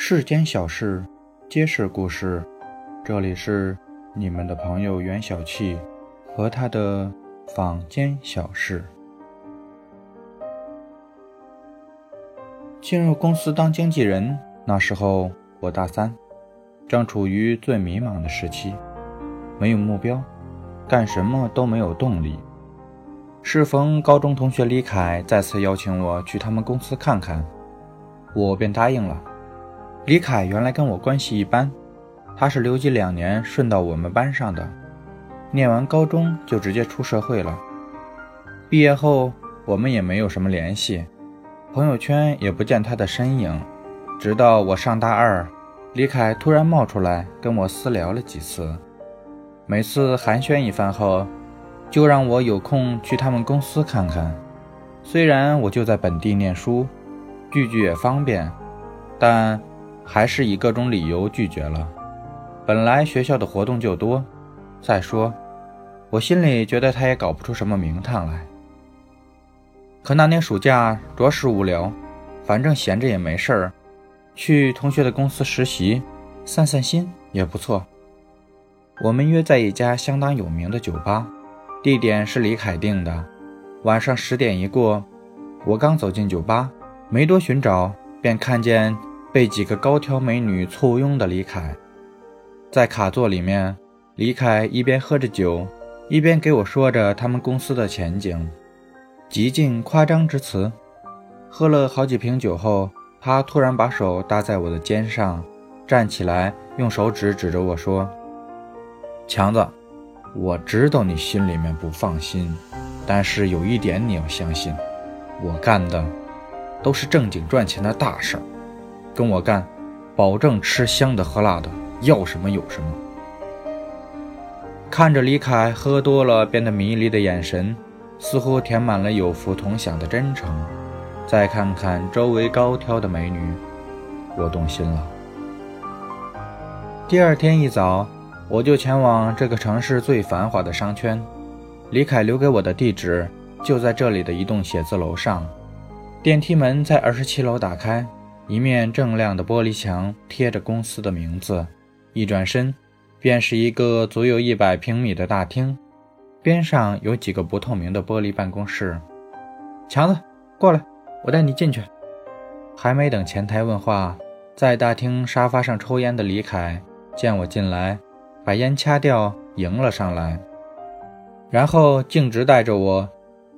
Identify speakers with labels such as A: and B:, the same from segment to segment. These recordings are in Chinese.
A: 世间小事，皆是故事。这里是你们的朋友袁小气和他的坊间小事。进入公司当经纪人，那时候我大三，正处于最迷茫的时期，没有目标，干什么都没有动力。适逢高中同学李凯再次邀请我去他们公司看看，我便答应了。李凯原来跟我关系一般，他是留级两年顺到我们班上的，念完高中就直接出社会了。毕业后我们也没有什么联系，朋友圈也不见他的身影。直到我上大二，李凯突然冒出来跟我私聊了几次，每次寒暄一番后，就让我有空去他们公司看看。虽然我就在本地念书，聚聚也方便，但。还是以各种理由拒绝了。本来学校的活动就多，再说，我心里觉得他也搞不出什么名堂来。可那年暑假着实无聊，反正闲着也没事儿，去同学的公司实习，散散心也不错。我们约在一家相当有名的酒吧，地点是李凯定的。晚上十点一过，我刚走进酒吧，没多寻找，便看见。被几个高挑美女簇拥的李凯，在卡座里面，李凯一边喝着酒，一边给我说着他们公司的前景，极尽夸张之词。喝了好几瓶酒后，他突然把手搭在我的肩上，站起来，用手指指着我说：“强子，我知道你心里面不放心，但是有一点你要相信，我干的都是正经赚钱的大事儿。”跟我干，保证吃香的喝辣的，要什么有什么。看着李凯喝多了变得迷离的眼神，似乎填满了有福同享的真诚。再看看周围高挑的美女，我动心了。第二天一早，我就前往这个城市最繁华的商圈。李凯留给我的地址就在这里的一栋写字楼上，电梯门在二十七楼打开。一面锃亮的玻璃墙贴着公司的名字，一转身便是一个足有一百平米的大厅，边上有几个不透明的玻璃办公室。强子，过来，我带你进去。还没等前台问话，在大厅沙发上抽烟的李凯见我进来，把烟掐掉，迎了上来，然后径直带着我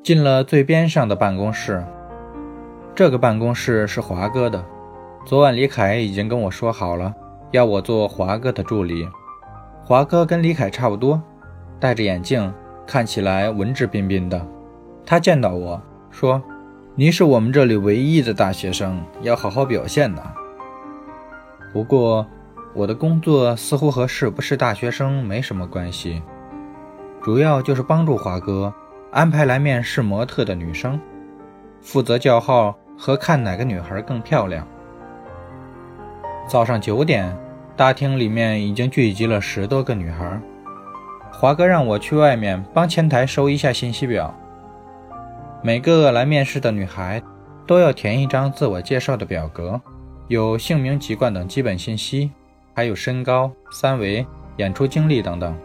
A: 进了最边上的办公室。这个办公室是华哥的。昨晚李凯已经跟我说好了，要我做华哥的助理。华哥跟李凯差不多，戴着眼镜，看起来文质彬彬的。他见到我说：“你是我们这里唯一的大学生，要好好表现呐。”不过，我的工作似乎和是不是大学生没什么关系，主要就是帮助华哥安排来面试模特的女生，负责叫号和看哪个女孩更漂亮。早上九点，大厅里面已经聚集了十多个女孩。华哥让我去外面帮前台收一下信息表。每个来面试的女孩都要填一张自我介绍的表格，有姓名、籍贯等基本信息，还有身高、三围、演出经历等等。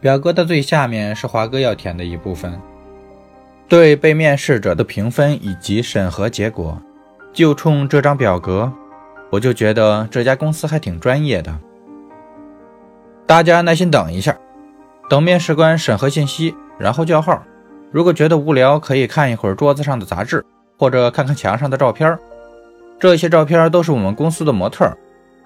A: 表格的最下面是华哥要填的一部分，对被面试者的评分以及审核结果。就冲这张表格。我就觉得这家公司还挺专业的。大家耐心等一下，等面试官审核信息，然后叫号。如果觉得无聊，可以看一会儿桌子上的杂志，或者看看墙上的照片。这些照片都是我们公司的模特。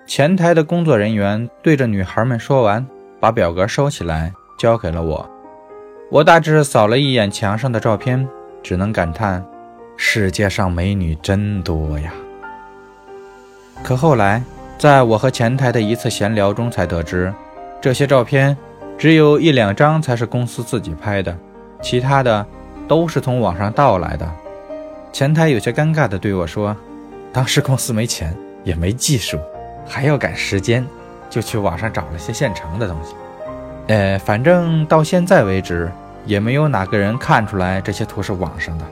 A: 前台的工作人员对着女孩们说完，把表格收起来，交给了我。我大致扫了一眼墙上的照片，只能感叹：世界上美女真多呀。可后来，在我和前台的一次闲聊中，才得知，这些照片只有一两张才是公司自己拍的，其他的都是从网上盗来的。前台有些尴尬地对我说：“当时公司没钱，也没技术，还要赶时间，就去网上找了些现成的东西。呃，反正到现在为止，也没有哪个人看出来这些图是网上的。”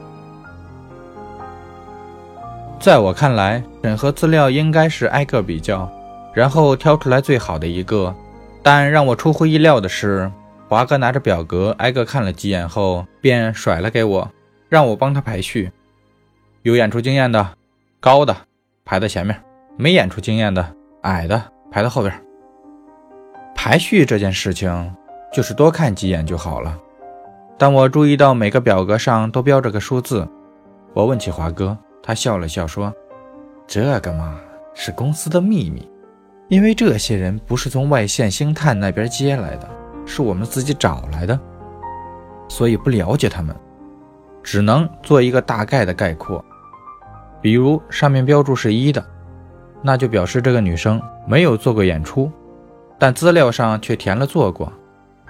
A: 在我看来，审核资料应该是挨个比较，然后挑出来最好的一个。但让我出乎意料的是，华哥拿着表格挨个看了几眼后，便甩了给我，让我帮他排序。有演出经验的，高的排在前面；没演出经验的，矮的排到后边。排序这件事情，就是多看几眼就好了。但我注意到每个表格上都标着个数字，我问起华哥，他笑了笑说：“这个嘛，是公司的秘密，因为这些人不是从外线星探那边接来的，是我们自己找来的，所以不了解他们，只能做一个大概的概括。比如上面标注是一的，那就表示这个女生没有做过演出，但资料上却填了做过，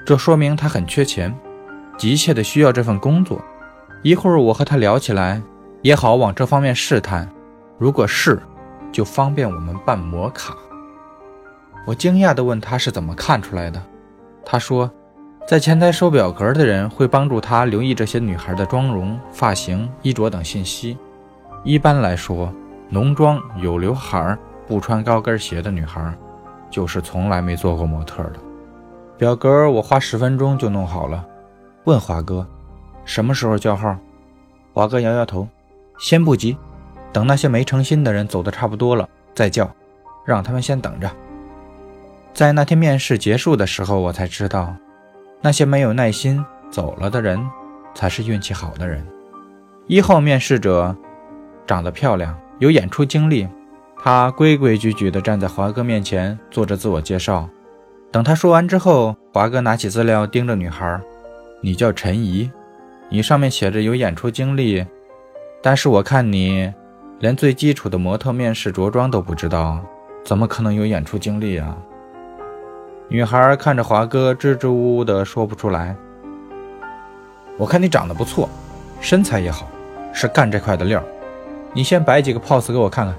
A: 这说明她很缺钱。”急切的需要这份工作，一会儿我和他聊起来，也好往这方面试探。如果是，就方便我们办摩卡。我惊讶地问他是怎么看出来的。他说，在前台收表格的人会帮助他留意这些女孩的妆容、发型、衣着等信息。一般来说，浓妆、有刘海、不穿高跟鞋的女孩，就是从来没做过模特的。表格我花十分钟就弄好了。问华哥，什么时候叫号？华哥摇摇头，先不急，等那些没诚心的人走的差不多了再叫，让他们先等着。在那天面试结束的时候，我才知道，那些没有耐心走了的人，才是运气好的人。一号面试者长得漂亮，有演出经历，他规规矩矩地站在华哥面前做着自我介绍。等他说完之后，华哥拿起资料盯着女孩。你叫陈怡，你上面写着有演出经历，但是我看你连最基础的模特面试着装都不知道，怎么可能有演出经历啊？女孩看着华哥，支支吾吾的说不出来。我看你长得不错，身材也好，是干这块的料。你先摆几个 pose 给我看看。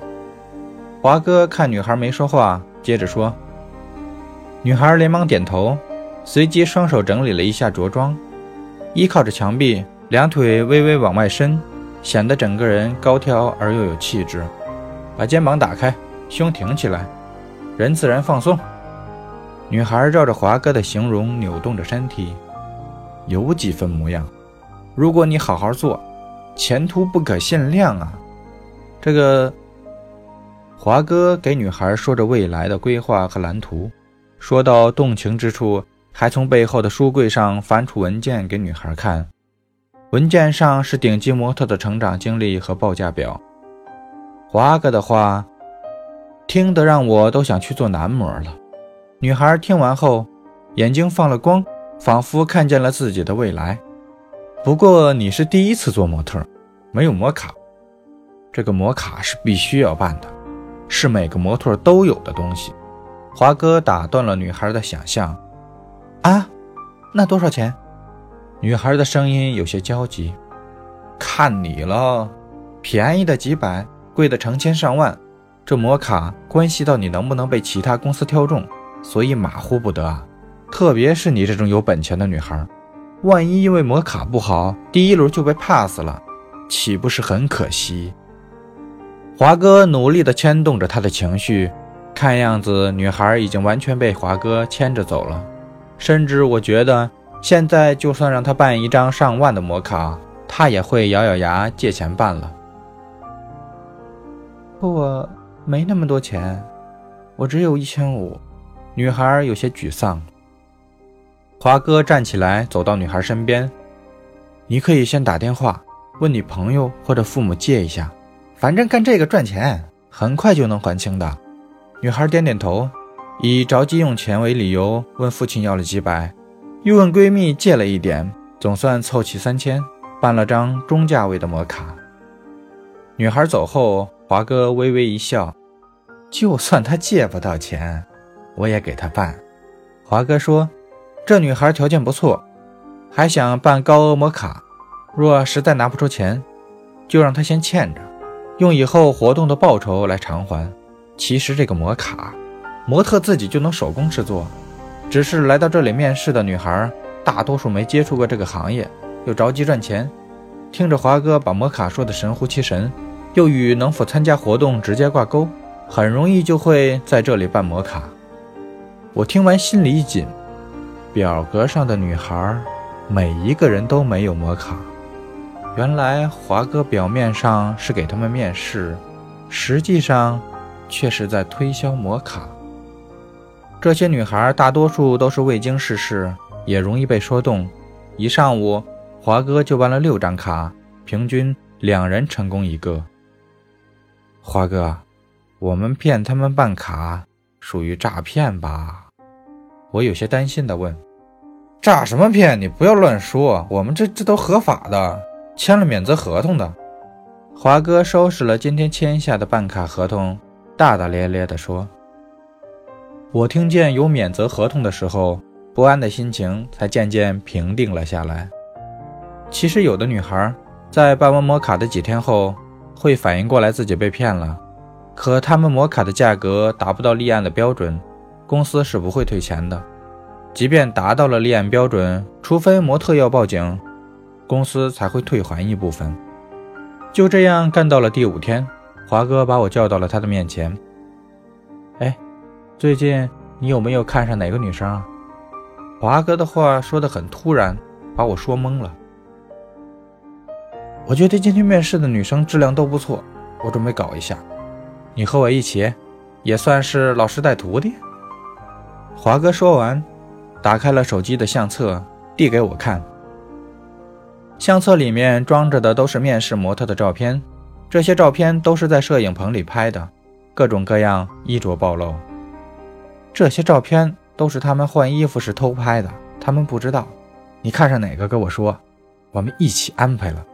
A: 华哥看女孩没说话，接着说。女孩连忙点头，随即双手整理了一下着装。依靠着墙壁，两腿微微往外伸，显得整个人高挑而又有气质。把肩膀打开，胸挺起来，人自然放松。女孩照着华哥的形容扭动着身体，有几分模样。如果你好好做，前途不可限量啊！这个华哥给女孩说着未来的规划和蓝图，说到动情之处。还从背后的书柜上翻出文件给女孩看，文件上是顶级模特的成长经历和报价表。华哥的话听得让我都想去做男模了。女孩听完后，眼睛放了光，仿佛看见了自己的未来。不过你是第一次做模特，没有模卡。这个模卡是必须要办的，是每个模特都有的东西。华哥打断了女孩的想象。啊，那多少钱？女孩的声音有些焦急。看你了，便宜的几百，贵的成千上万。这摩卡关系到你能不能被其他公司挑中，所以马虎不得啊。特别是你这种有本钱的女孩，万一因为摩卡不好，第一轮就被 pass 了，岂不是很可惜？华哥努力地牵动着她的情绪，看样子女孩已经完全被华哥牵着走了。甚至我觉得，现在就算让他办一张上万的摩卡，他也会咬咬牙借钱办了。我没那么多钱，我只有一千五。女孩有些沮丧。华哥站起来，走到女孩身边：“你可以先打电话问你朋友或者父母借一下，反正干这个赚钱，很快就能还清的。”女孩点点头。以着急用钱为理由，问父亲要了几百，又问闺蜜借了一点，总算凑齐三千，办了张中价位的摩卡。女孩走后，华哥微微一笑：“就算她借不到钱，我也给她办。”华哥说：“这女孩条件不错，还想办高额摩卡，若实在拿不出钱，就让她先欠着，用以后活动的报酬来偿还。其实这个摩卡……”模特自己就能手工制作，只是来到这里面试的女孩，大多数没接触过这个行业，又着急赚钱。听着华哥把摩卡说的神乎其神，又与能否参加活动直接挂钩，很容易就会在这里办摩卡。我听完心里一紧，表格上的女孩每一个人都没有摩卡。原来华哥表面上是给他们面试，实际上却是在推销摩卡。这些女孩大多数都是未经世事，也容易被说动。一上午，华哥就办了六张卡，平均两人成功一个。华哥，我们骗他们办卡，属于诈骗吧？我有些担心地问。诈什么骗？你不要乱说，我们这这都合法的，签了免责合同的。华哥收拾了今天签下的办卡合同，大大咧咧地说。我听见有免责合同的时候，不安的心情才渐渐平定了下来。其实，有的女孩在办完摩卡的几天后，会反应过来自己被骗了。可他们摩卡的价格达不到立案的标准，公司是不会退钱的。即便达到了立案标准，除非模特要报警，公司才会退还一部分。就这样干到了第五天，华哥把我叫到了他的面前。最近你有没有看上哪个女生啊？华哥的话说的很突然，把我说懵了。我觉得今天面试的女生质量都不错，我准备搞一下。你和我一起，也算是老师带徒弟。华哥说完，打开了手机的相册，递给我看。相册里面装着的都是面试模特的照片，这些照片都是在摄影棚里拍的，各种各样，衣着暴露。这些照片都是他们换衣服时偷拍的，他们不知道。你看上哪个跟我说，我们一起安排了。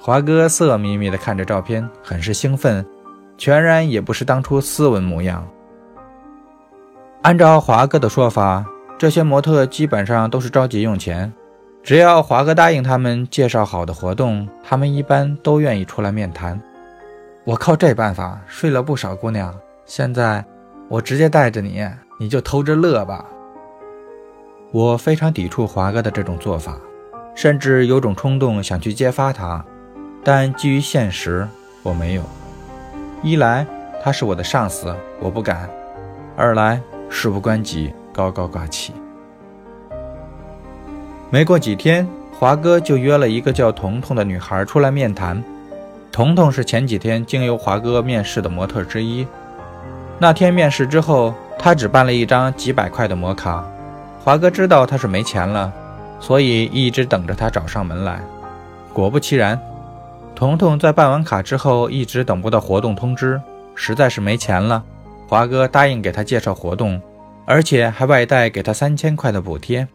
A: 华哥色眯眯地看着照片，很是兴奋，全然也不是当初斯文模样。按照华哥的说法，这些模特基本上都是着急用钱，只要华哥答应他们介绍好的活动，他们一般都愿意出来面谈。我靠这办法睡了不少姑娘，现在。我直接带着你，你就偷着乐吧。我非常抵触华哥的这种做法，甚至有种冲动想去揭发他，但基于现实，我没有。一来他是我的上司，我不敢；二来事不关己，高高挂起。没过几天，华哥就约了一个叫彤彤的女孩出来面谈。彤彤是前几天经由华哥面试的模特之一。那天面试之后，他只办了一张几百块的摩卡。华哥知道他是没钱了，所以一直等着他找上门来。果不其然，彤彤在办完卡之后一直等不到活动通知，实在是没钱了。华哥答应给他介绍活动，而且还外带给他三千块的补贴。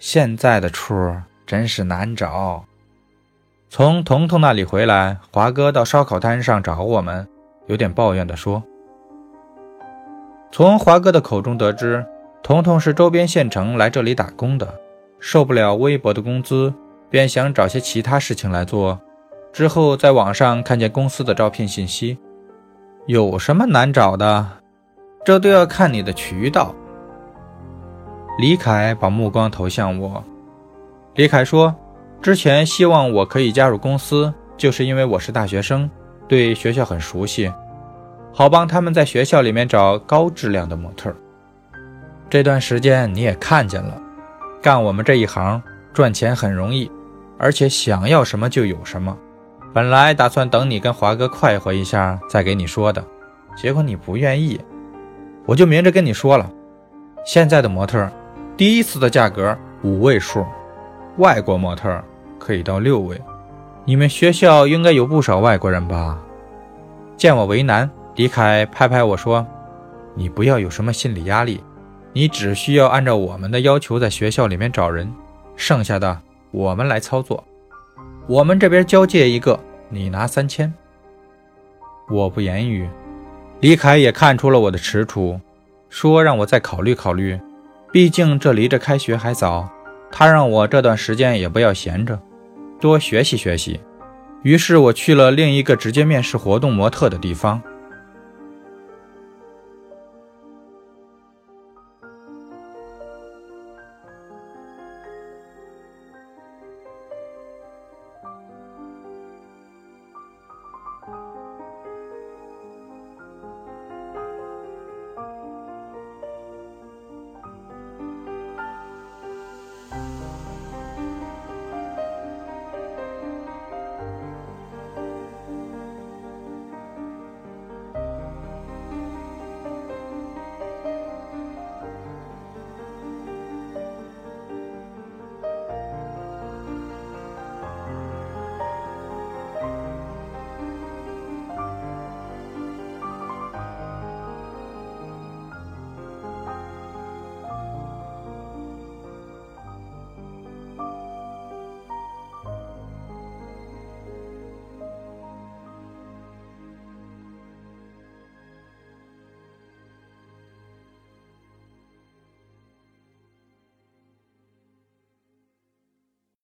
A: 现在的处真是难找。从彤彤那里回来，华哥到烧烤摊上找我们，有点抱怨地说。从华哥的口中得知，彤彤是周边县城来这里打工的，受不了微薄的工资，便想找些其他事情来做。之后在网上看见公司的招聘信息，有什么难找的？这都要看你的渠道。李凯把目光投向我，李凯说：“之前希望我可以加入公司，就是因为我是大学生，对学校很熟悉。”好帮他们在学校里面找高质量的模特。这段时间你也看见了，干我们这一行赚钱很容易，而且想要什么就有什么。本来打算等你跟华哥快活一下再给你说的，结果你不愿意，我就明着跟你说了。现在的模特，第一次的价格五位数，外国模特可以到六位。你们学校应该有不少外国人吧？见我为难。李凯拍拍我说：“你不要有什么心理压力，你只需要按照我们的要求在学校里面找人，剩下的我们来操作。我们这边交界一个，你拿三千。”我不言语。李凯也看出了我的踟蹰，说让我再考虑考虑，毕竟这离着开学还早。他让我这段时间也不要闲着，多学习学习。于是我去了另一个直接面试活动模特的地方。